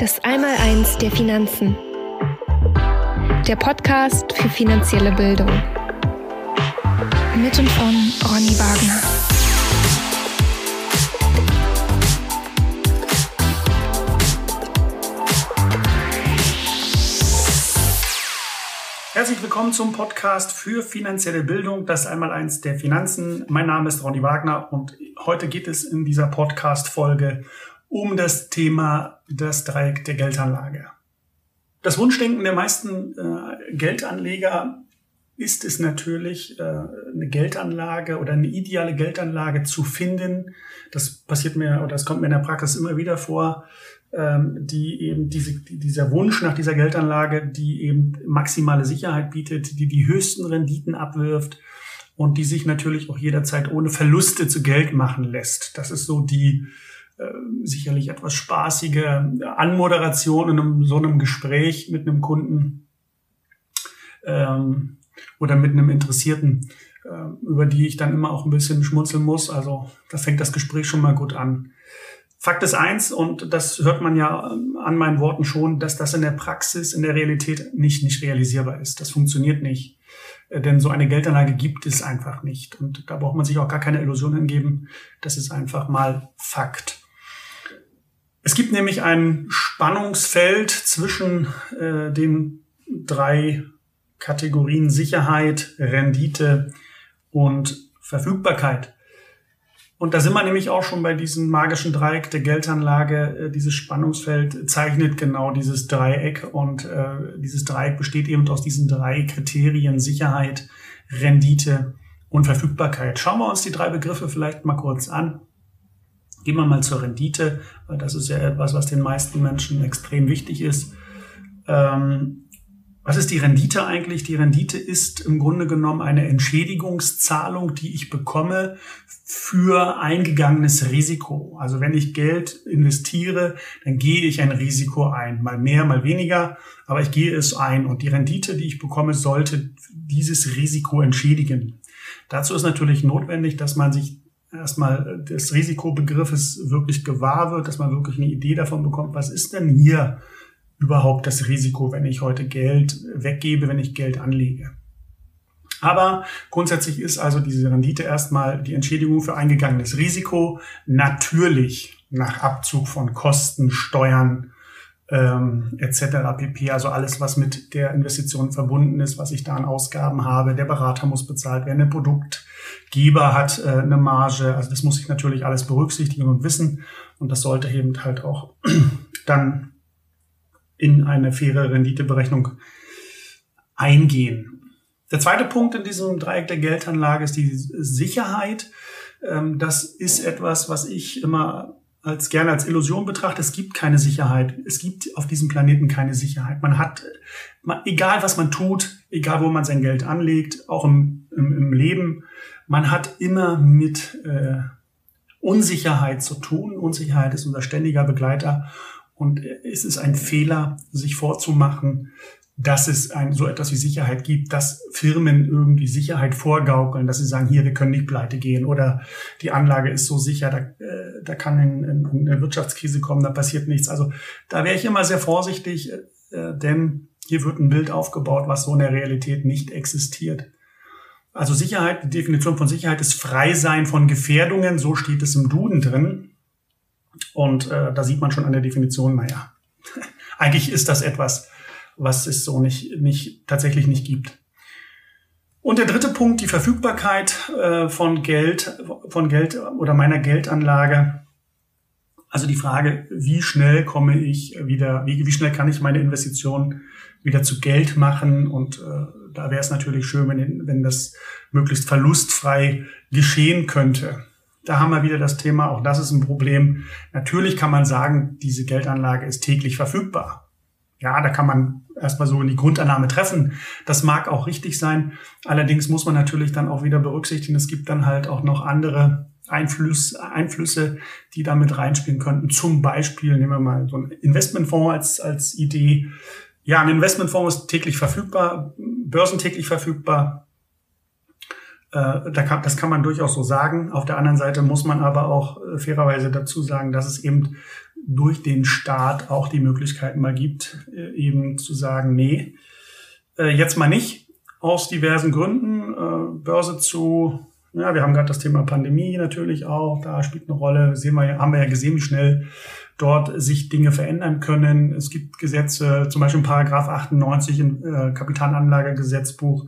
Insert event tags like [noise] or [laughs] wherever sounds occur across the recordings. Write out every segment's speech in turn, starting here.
Das Einmaleins der Finanzen. Der Podcast für finanzielle Bildung. Mit und von Ronny Wagner. Herzlich willkommen zum Podcast für finanzielle Bildung, das Einmaleins der Finanzen. Mein Name ist Ronny Wagner und heute geht es in dieser Podcast-Folge um das Thema das Dreieck der Geldanlage. Das Wunschdenken der meisten äh, Geldanleger ist es natürlich, äh, eine Geldanlage oder eine ideale Geldanlage zu finden. Das passiert mir oder das kommt mir in der Praxis immer wieder vor, ähm, die eben diese, dieser Wunsch nach dieser Geldanlage, die eben maximale Sicherheit bietet, die die höchsten Renditen abwirft und die sich natürlich auch jederzeit ohne Verluste zu Geld machen lässt. Das ist so die sicherlich etwas spaßige Anmoderation in einem, so einem Gespräch mit einem Kunden ähm, oder mit einem Interessierten, äh, über die ich dann immer auch ein bisschen schmunzeln muss. Also da fängt das Gespräch schon mal gut an. Fakt ist eins, und das hört man ja ähm, an meinen Worten schon, dass das in der Praxis, in der Realität nicht, nicht realisierbar ist. Das funktioniert nicht. Äh, denn so eine Geldanlage gibt es einfach nicht. Und da braucht man sich auch gar keine Illusion hingeben. Das ist einfach mal Fakt. Es gibt nämlich ein Spannungsfeld zwischen äh, den drei Kategorien Sicherheit, Rendite und Verfügbarkeit. Und da sind wir nämlich auch schon bei diesem magischen Dreieck der Geldanlage. Äh, dieses Spannungsfeld zeichnet genau dieses Dreieck und äh, dieses Dreieck besteht eben aus diesen drei Kriterien Sicherheit, Rendite und Verfügbarkeit. Schauen wir uns die drei Begriffe vielleicht mal kurz an. Gehen wir mal zur Rendite, weil das ist ja etwas, was den meisten Menschen extrem wichtig ist. Ähm, was ist die Rendite eigentlich? Die Rendite ist im Grunde genommen eine Entschädigungszahlung, die ich bekomme für eingegangenes Risiko. Also wenn ich Geld investiere, dann gehe ich ein Risiko ein. Mal mehr, mal weniger, aber ich gehe es ein. Und die Rendite, die ich bekomme, sollte dieses Risiko entschädigen. Dazu ist natürlich notwendig, dass man sich erstmal des Risikobegriffes wirklich gewahr wird, dass man wirklich eine Idee davon bekommt, was ist denn hier überhaupt das Risiko, wenn ich heute Geld weggebe, wenn ich Geld anlege. Aber grundsätzlich ist also diese Rendite erstmal die Entschädigung für eingegangenes Risiko, natürlich nach Abzug von Kosten, Steuern ähm, etc. pp. Also alles, was mit der Investition verbunden ist, was ich da an Ausgaben habe. Der Berater muss bezahlt werden, der Produktgeber hat äh, eine Marge. Also das muss ich natürlich alles berücksichtigen und wissen. Und das sollte eben halt auch [clears throat] dann in eine faire Renditeberechnung eingehen. Der zweite Punkt in diesem Dreieck der Geldanlage ist die Sicherheit. Ähm, das ist etwas, was ich immer als gerne als Illusion betrachte. Es gibt keine Sicherheit. Es gibt auf diesem Planeten keine Sicherheit. Man hat, egal was man tut, egal wo man sein Geld anlegt, auch im, im, im Leben, man hat immer mit äh, Unsicherheit zu tun. Unsicherheit ist unser ständiger Begleiter. Und es ist ein Fehler, sich vorzumachen, dass es ein, so etwas wie Sicherheit gibt, dass Firmen irgendwie Sicherheit vorgaukeln, dass sie sagen, hier, wir können nicht pleite gehen oder die Anlage ist so sicher, da, äh, da kann ein, ein, eine Wirtschaftskrise kommen, da passiert nichts. Also da wäre ich immer sehr vorsichtig, äh, denn hier wird ein Bild aufgebaut, was so in der Realität nicht existiert. Also Sicherheit, die Definition von Sicherheit ist Freisein von Gefährdungen, so steht es im Duden drin. Und äh, da sieht man schon an der Definition, naja, [laughs] eigentlich ist das etwas, was es so nicht, nicht tatsächlich nicht gibt. Und der dritte Punkt, die Verfügbarkeit äh, von Geld, von Geld oder meiner Geldanlage. Also die Frage, wie schnell komme ich wieder, wie, wie schnell kann ich meine Investition wieder zu Geld machen? Und äh, da wäre es natürlich schön, wenn, wenn das möglichst verlustfrei geschehen könnte. Da haben wir wieder das Thema, auch das ist ein Problem. Natürlich kann man sagen, diese Geldanlage ist täglich verfügbar. Ja, da kann man erstmal so in die Grundannahme treffen. Das mag auch richtig sein. Allerdings muss man natürlich dann auch wieder berücksichtigen, es gibt dann halt auch noch andere Einfluss, Einflüsse, die damit reinspielen könnten. Zum Beispiel nehmen wir mal so einen Investmentfonds als, als Idee. Ja, ein Investmentfonds ist täglich verfügbar, börsentäglich verfügbar. Äh, da kann, das kann man durchaus so sagen. Auf der anderen Seite muss man aber auch äh, fairerweise dazu sagen, dass es eben durch den Staat auch die Möglichkeit mal gibt, äh, eben zu sagen, nee, äh, jetzt mal nicht, aus diversen Gründen, äh, Börse zu, ja, wir haben gerade das Thema Pandemie natürlich auch, da spielt eine Rolle, sehen wir, haben wir ja gesehen, wie schnell dort sich Dinge verändern können. Es gibt Gesetze, zum Beispiel Paragraph 98 im äh, Kapitalanlagegesetzbuch,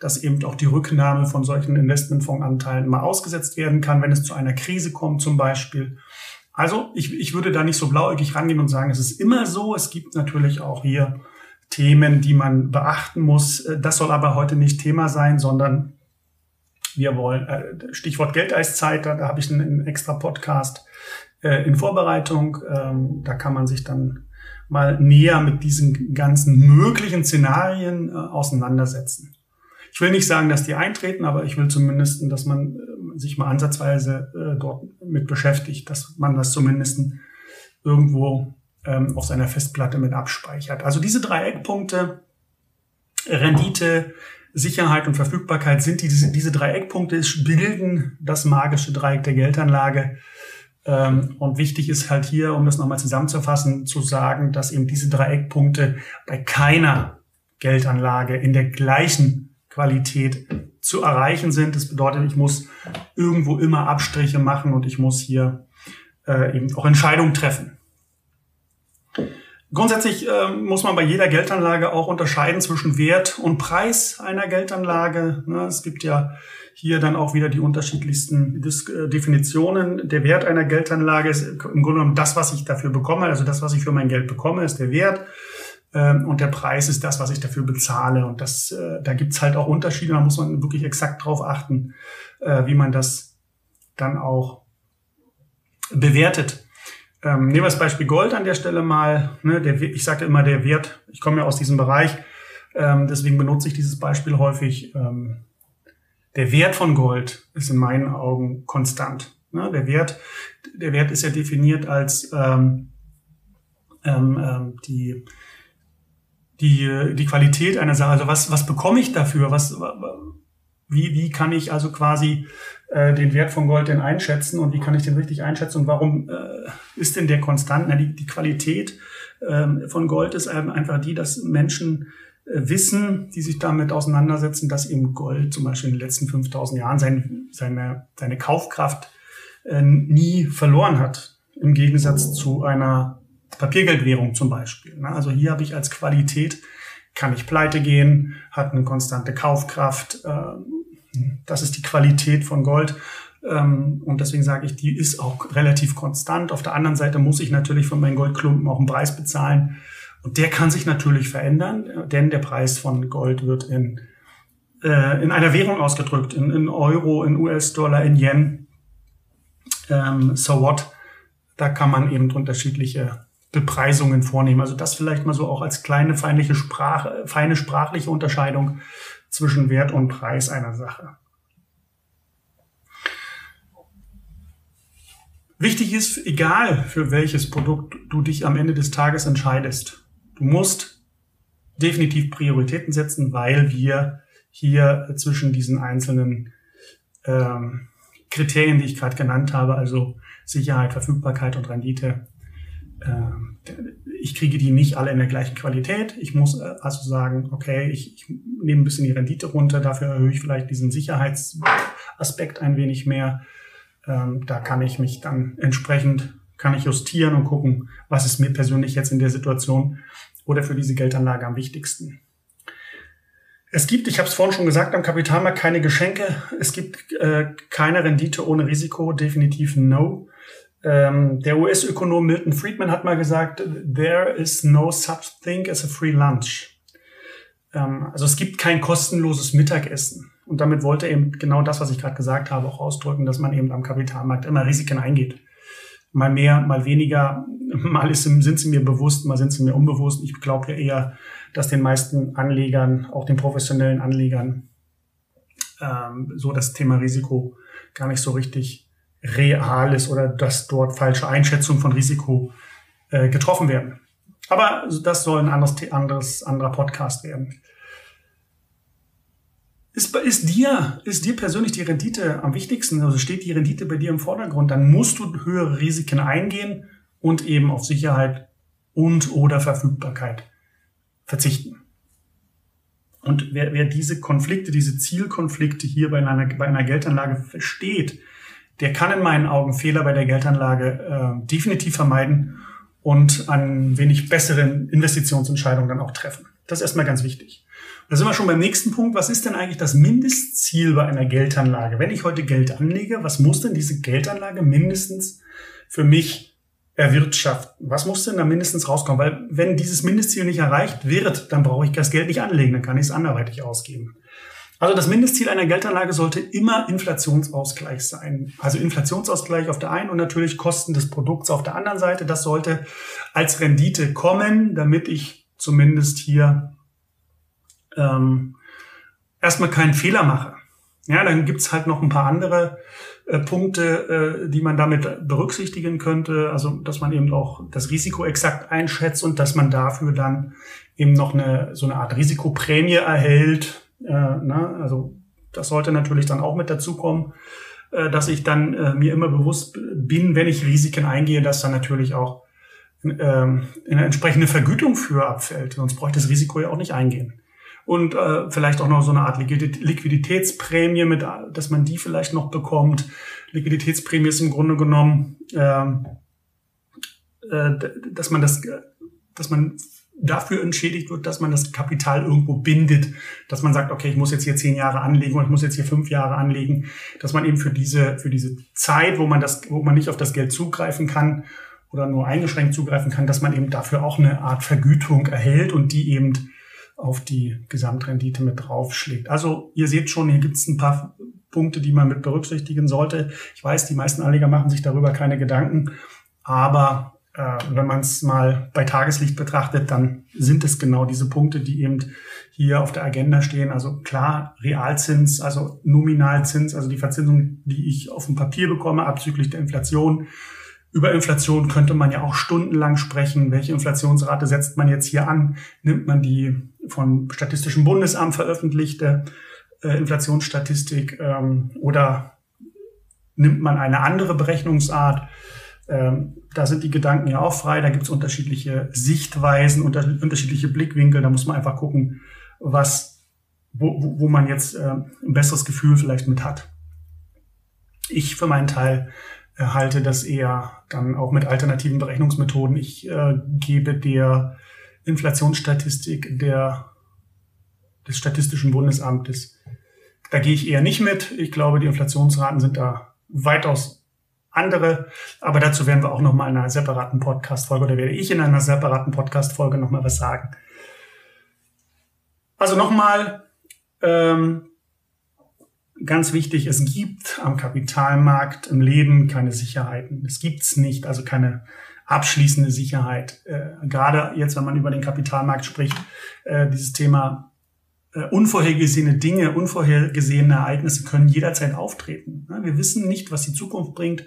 dass eben auch die Rücknahme von solchen Investmentfondsanteilen mal ausgesetzt werden kann, wenn es zu einer Krise kommt zum Beispiel. Also ich, ich würde da nicht so blauäugig rangehen und sagen, es ist immer so. Es gibt natürlich auch hier Themen, die man beachten muss. Das soll aber heute nicht Thema sein, sondern wir wollen, äh, Stichwort Geldeiszeit, da, da habe ich einen, extra Podcast äh, in Vorbereitung. Ähm, da kann man sich dann mal näher mit diesen ganzen möglichen Szenarien äh, auseinandersetzen. Ich will nicht sagen, dass die eintreten, aber ich will zumindest, dass man äh, sich mal ansatzweise äh, dort mit beschäftigt, dass man das zumindest irgendwo ähm, auf seiner Festplatte mit abspeichert. Also diese drei Eckpunkte, Rendite, Sicherheit und Verfügbarkeit sind diese, diese drei Eckpunkte, bilden das magische Dreieck der Geldanlage. Ähm, und wichtig ist halt hier, um das nochmal zusammenzufassen, zu sagen, dass eben diese drei Eckpunkte bei keiner Geldanlage in der gleichen Qualität zu erreichen sind. Das bedeutet, ich muss irgendwo immer Abstriche machen und ich muss hier äh, eben auch Entscheidungen treffen. Grundsätzlich äh, muss man bei jeder Geldanlage auch unterscheiden zwischen Wert und Preis einer Geldanlage. Ne, es gibt ja hier dann auch wieder die unterschiedlichsten Dis äh, Definitionen. Der Wert einer Geldanlage ist im Grunde genommen das, was ich dafür bekomme. Also das, was ich für mein Geld bekomme, ist der Wert. Ähm, und der Preis ist das, was ich dafür bezahle. Und das, äh, da gibt's halt auch Unterschiede. Da muss man wirklich exakt drauf achten, äh, wie man das dann auch bewertet. Ähm, nehmen wir das Beispiel Gold an der Stelle mal. Ne, ich sage immer, der Wert, ich komme ja aus diesem Bereich, ähm, deswegen benutze ich dieses Beispiel häufig. Der Wert von Gold ist in meinen Augen konstant. Ne, der, Wert, der Wert ist ja definiert als ähm die die, die Qualität einer Sache. Also was, was bekomme ich dafür? Was, wie, wie kann ich also quasi äh, den Wert von Gold denn einschätzen und wie kann ich den richtig einschätzen und warum äh, ist denn der konstant? Na, die, die Qualität ähm, von Gold ist einfach die, dass Menschen äh, wissen, die sich damit auseinandersetzen, dass eben Gold zum Beispiel in den letzten 5000 Jahren sein, seine, seine Kaufkraft äh, nie verloren hat. Im Gegensatz zu einer Papiergeldwährung zum Beispiel. Ne? Also hier habe ich als Qualität, kann ich pleite gehen, hat eine konstante Kaufkraft. Ähm, das ist die Qualität von Gold. Ähm, und deswegen sage ich, die ist auch relativ konstant. Auf der anderen Seite muss ich natürlich von meinen Goldklumpen auch einen Preis bezahlen. Und der kann sich natürlich verändern, denn der Preis von Gold wird in, äh, in einer Währung ausgedrückt, in, in Euro, in US-Dollar, in Yen. Ähm, so what? Da kann man eben unterschiedliche Bepreisungen vornehmen. Also das vielleicht mal so auch als kleine feindliche Sprache, feine sprachliche Unterscheidung zwischen Wert und Preis einer Sache. Wichtig ist, egal für welches Produkt du dich am Ende des Tages entscheidest, du musst definitiv Prioritäten setzen, weil wir hier zwischen diesen einzelnen ähm, Kriterien, die ich gerade genannt habe, also Sicherheit, Verfügbarkeit und Rendite, ich kriege die nicht alle in der gleichen Qualität. Ich muss äh, also sagen, okay, ich, ich nehme ein bisschen die Rendite runter, dafür erhöhe ich vielleicht diesen Sicherheitsaspekt ein wenig mehr. Ähm, da kann ich mich dann entsprechend, kann ich justieren und gucken, was ist mir persönlich jetzt in der Situation oder für diese Geldanlage am wichtigsten. Es gibt, ich habe es vorhin schon gesagt, am Kapitalmarkt keine Geschenke. Es gibt äh, keine Rendite ohne Risiko, definitiv no. Ähm, der US-Ökonom Milton Friedman hat mal gesagt, there is no such thing as a free lunch. Ähm, also es gibt kein kostenloses Mittagessen. Und damit wollte er eben genau das, was ich gerade gesagt habe, auch ausdrücken, dass man eben am Kapitalmarkt immer Risiken eingeht. Mal mehr, mal weniger, [laughs] mal ist, sind sie mir bewusst, mal sind sie mir unbewusst. Ich glaube ja eher, dass den meisten Anlegern, auch den professionellen Anlegern, ähm, so das Thema Risiko gar nicht so richtig real ist oder dass dort falsche Einschätzungen von Risiko äh, getroffen werden. Aber das soll ein anderes, anderes, anderer Podcast werden. Ist, ist, dir, ist dir persönlich die Rendite am wichtigsten? Also steht die Rendite bei dir im Vordergrund? Dann musst du höhere Risiken eingehen und eben auf Sicherheit und oder Verfügbarkeit verzichten. Und wer, wer diese Konflikte, diese Zielkonflikte hier bei einer, bei einer Geldanlage versteht, der kann in meinen Augen Fehler bei der Geldanlage äh, definitiv vermeiden und an wenig besseren Investitionsentscheidungen dann auch treffen. Das ist erstmal ganz wichtig. Da sind wir schon beim nächsten Punkt. Was ist denn eigentlich das Mindestziel bei einer Geldanlage? Wenn ich heute Geld anlege, was muss denn diese Geldanlage mindestens für mich erwirtschaften. Was muss denn da mindestens rauskommen? Weil wenn dieses Mindestziel nicht erreicht wird, dann brauche ich das Geld nicht anlegen, dann kann ich es anderweitig ausgeben. Also das Mindestziel einer Geldanlage sollte immer Inflationsausgleich sein. Also Inflationsausgleich auf der einen und natürlich Kosten des Produkts auf der anderen Seite. Das sollte als Rendite kommen, damit ich zumindest hier ähm, erstmal keinen Fehler mache. Ja, dann gibt's halt noch ein paar andere äh, Punkte, äh, die man damit berücksichtigen könnte. Also, dass man eben auch das Risiko exakt einschätzt und dass man dafür dann eben noch eine so eine Art Risikoprämie erhält. Äh, ne? Also, das sollte natürlich dann auch mit dazukommen, äh, dass ich dann äh, mir immer bewusst bin, wenn ich Risiken eingehe, dass dann natürlich auch äh, eine entsprechende Vergütung für abfällt. Sonst bräuchte das Risiko ja auch nicht eingehen und äh, vielleicht auch noch so eine Art Liquiditätsprämie mit, dass man die vielleicht noch bekommt. Liquiditätsprämie ist im Grunde genommen, ähm, äh, dass man das, dass man dafür entschädigt wird, dass man das Kapital irgendwo bindet, dass man sagt, okay, ich muss jetzt hier zehn Jahre anlegen und ich muss jetzt hier fünf Jahre anlegen, dass man eben für diese, für diese Zeit, wo man das, wo man nicht auf das Geld zugreifen kann oder nur eingeschränkt zugreifen kann, dass man eben dafür auch eine Art Vergütung erhält und die eben auf die Gesamtrendite mit draufschlägt. Also ihr seht schon, hier gibt es ein paar Punkte, die man mit berücksichtigen sollte. Ich weiß, die meisten Anleger machen sich darüber keine Gedanken, aber äh, wenn man es mal bei Tageslicht betrachtet, dann sind es genau diese Punkte, die eben hier auf der Agenda stehen. Also klar, Realzins, also Nominalzins, also die Verzinsung, die ich auf dem Papier bekomme, abzüglich der Inflation über Inflation könnte man ja auch stundenlang sprechen. Welche Inflationsrate setzt man jetzt hier an? Nimmt man die vom Statistischen Bundesamt veröffentlichte äh, Inflationsstatistik ähm, oder nimmt man eine andere Berechnungsart? Ähm, da sind die Gedanken ja auch frei. Da gibt es unterschiedliche Sichtweisen, unter, unterschiedliche Blickwinkel. Da muss man einfach gucken, was, wo, wo, man jetzt äh, ein besseres Gefühl vielleicht mit hat. Ich für meinen Teil halte das eher dann auch mit alternativen Berechnungsmethoden. Ich äh, gebe der Inflationsstatistik der, des Statistischen Bundesamtes, da gehe ich eher nicht mit. Ich glaube, die Inflationsraten sind da weitaus andere. Aber dazu werden wir auch noch mal in einer separaten Podcast-Folge oder werde ich in einer separaten Podcast-Folge noch mal was sagen. Also nochmal, ähm, ganz wichtig, es gibt am Kapitalmarkt im Leben keine Sicherheiten. Es gibt's nicht, also keine abschließende Sicherheit. Äh, gerade jetzt, wenn man über den Kapitalmarkt spricht, äh, dieses Thema unvorhergesehene Dinge, unvorhergesehene Ereignisse können jederzeit auftreten. Wir wissen nicht, was die Zukunft bringt.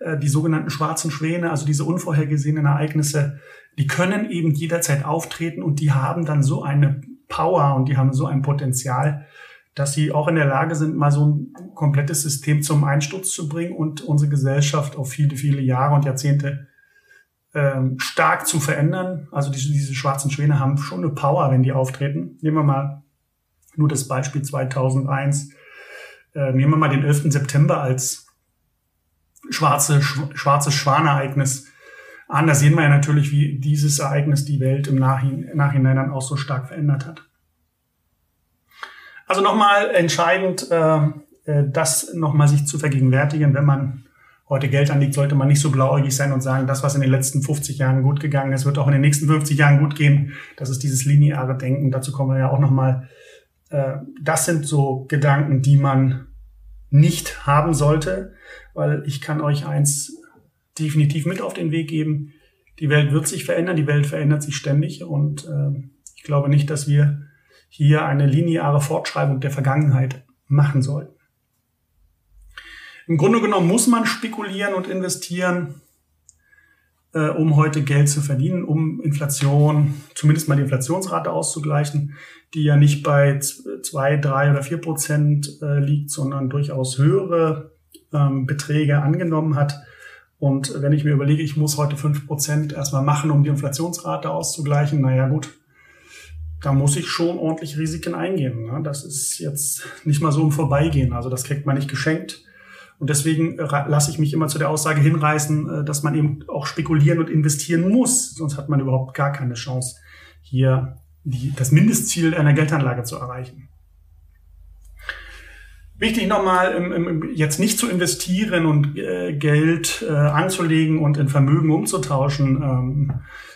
Äh, die sogenannten schwarzen Schwäne, also diese unvorhergesehenen Ereignisse, die können eben jederzeit auftreten und die haben dann so eine Power und die haben so ein Potenzial, dass sie auch in der Lage sind, mal so ein komplettes System zum Einsturz zu bringen und unsere Gesellschaft auf viele, viele Jahre und Jahrzehnte ähm, stark zu verändern. Also diese, diese schwarzen Schwäne haben schon eine Power, wenn die auftreten. Nehmen wir mal nur das Beispiel 2001. Äh, nehmen wir mal den 11. September als schwarze, sch schwarzes Schwanereignis an. Da sehen wir ja natürlich, wie dieses Ereignis die Welt im Nachhinein dann auch so stark verändert hat. Also nochmal entscheidend, äh, äh, das nochmal sich zu vergegenwärtigen, wenn man heute Geld anlegt, sollte man nicht so blauäugig sein und sagen, das, was in den letzten 50 Jahren gut gegangen ist, wird auch in den nächsten 50 Jahren gut gehen. Das ist dieses lineare Denken. Dazu kommen wir ja auch nochmal. Äh, das sind so Gedanken, die man nicht haben sollte, weil ich kann euch eins definitiv mit auf den Weg geben. Die Welt wird sich verändern, die Welt verändert sich ständig und äh, ich glaube nicht, dass wir hier eine lineare Fortschreibung der Vergangenheit machen sollten. Im Grunde genommen muss man spekulieren und investieren, äh, um heute Geld zu verdienen, um Inflation, zumindest mal die Inflationsrate auszugleichen, die ja nicht bei zwei, drei oder vier Prozent äh, liegt, sondern durchaus höhere ähm, Beträge angenommen hat. Und wenn ich mir überlege, ich muss heute fünf Prozent erstmal machen, um die Inflationsrate auszugleichen, naja gut, da muss ich schon ordentlich Risiken eingehen. Ne? Das ist jetzt nicht mal so im Vorbeigehen. Also das kriegt man nicht geschenkt. Und deswegen lasse ich mich immer zu der Aussage hinreißen, äh, dass man eben auch spekulieren und investieren muss. Sonst hat man überhaupt gar keine Chance, hier die, das Mindestziel einer Geldanlage zu erreichen. Wichtig nochmal, jetzt nicht zu investieren und äh, Geld äh, anzulegen und in Vermögen umzutauschen ähm,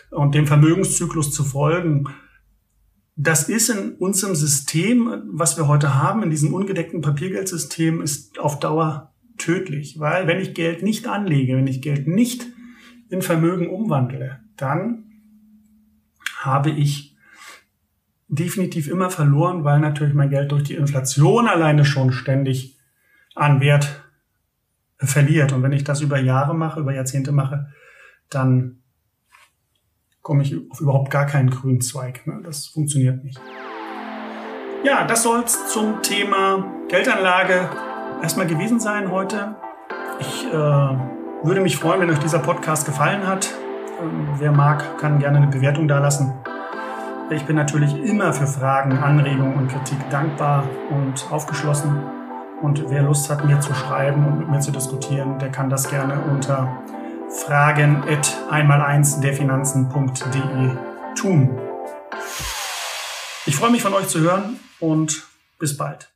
und dem Vermögenszyklus zu folgen. Das ist in unserem System, was wir heute haben, in diesem ungedeckten Papiergeldsystem, ist auf Dauer tödlich, weil wenn ich Geld nicht anlege, wenn ich Geld nicht in Vermögen umwandle, dann habe ich definitiv immer verloren, weil natürlich mein Geld durch die Inflation alleine schon ständig an Wert verliert. Und wenn ich das über Jahre mache, über Jahrzehnte mache, dann komme ich auf überhaupt gar keinen grünen Zweig. Ne? Das funktioniert nicht. Ja, das soll es zum Thema Geldanlage erstmal gewesen sein heute. Ich äh, würde mich freuen, wenn euch dieser Podcast gefallen hat. Ähm, wer mag, kann gerne eine Bewertung dalassen. Ich bin natürlich immer für Fragen, Anregungen und Kritik dankbar und aufgeschlossen. Und wer Lust hat, mir zu schreiben und mit mir zu diskutieren, der kann das gerne unter fragen at einmal1 derfinanzen.de tun. Ich freue mich von euch zu hören und bis bald.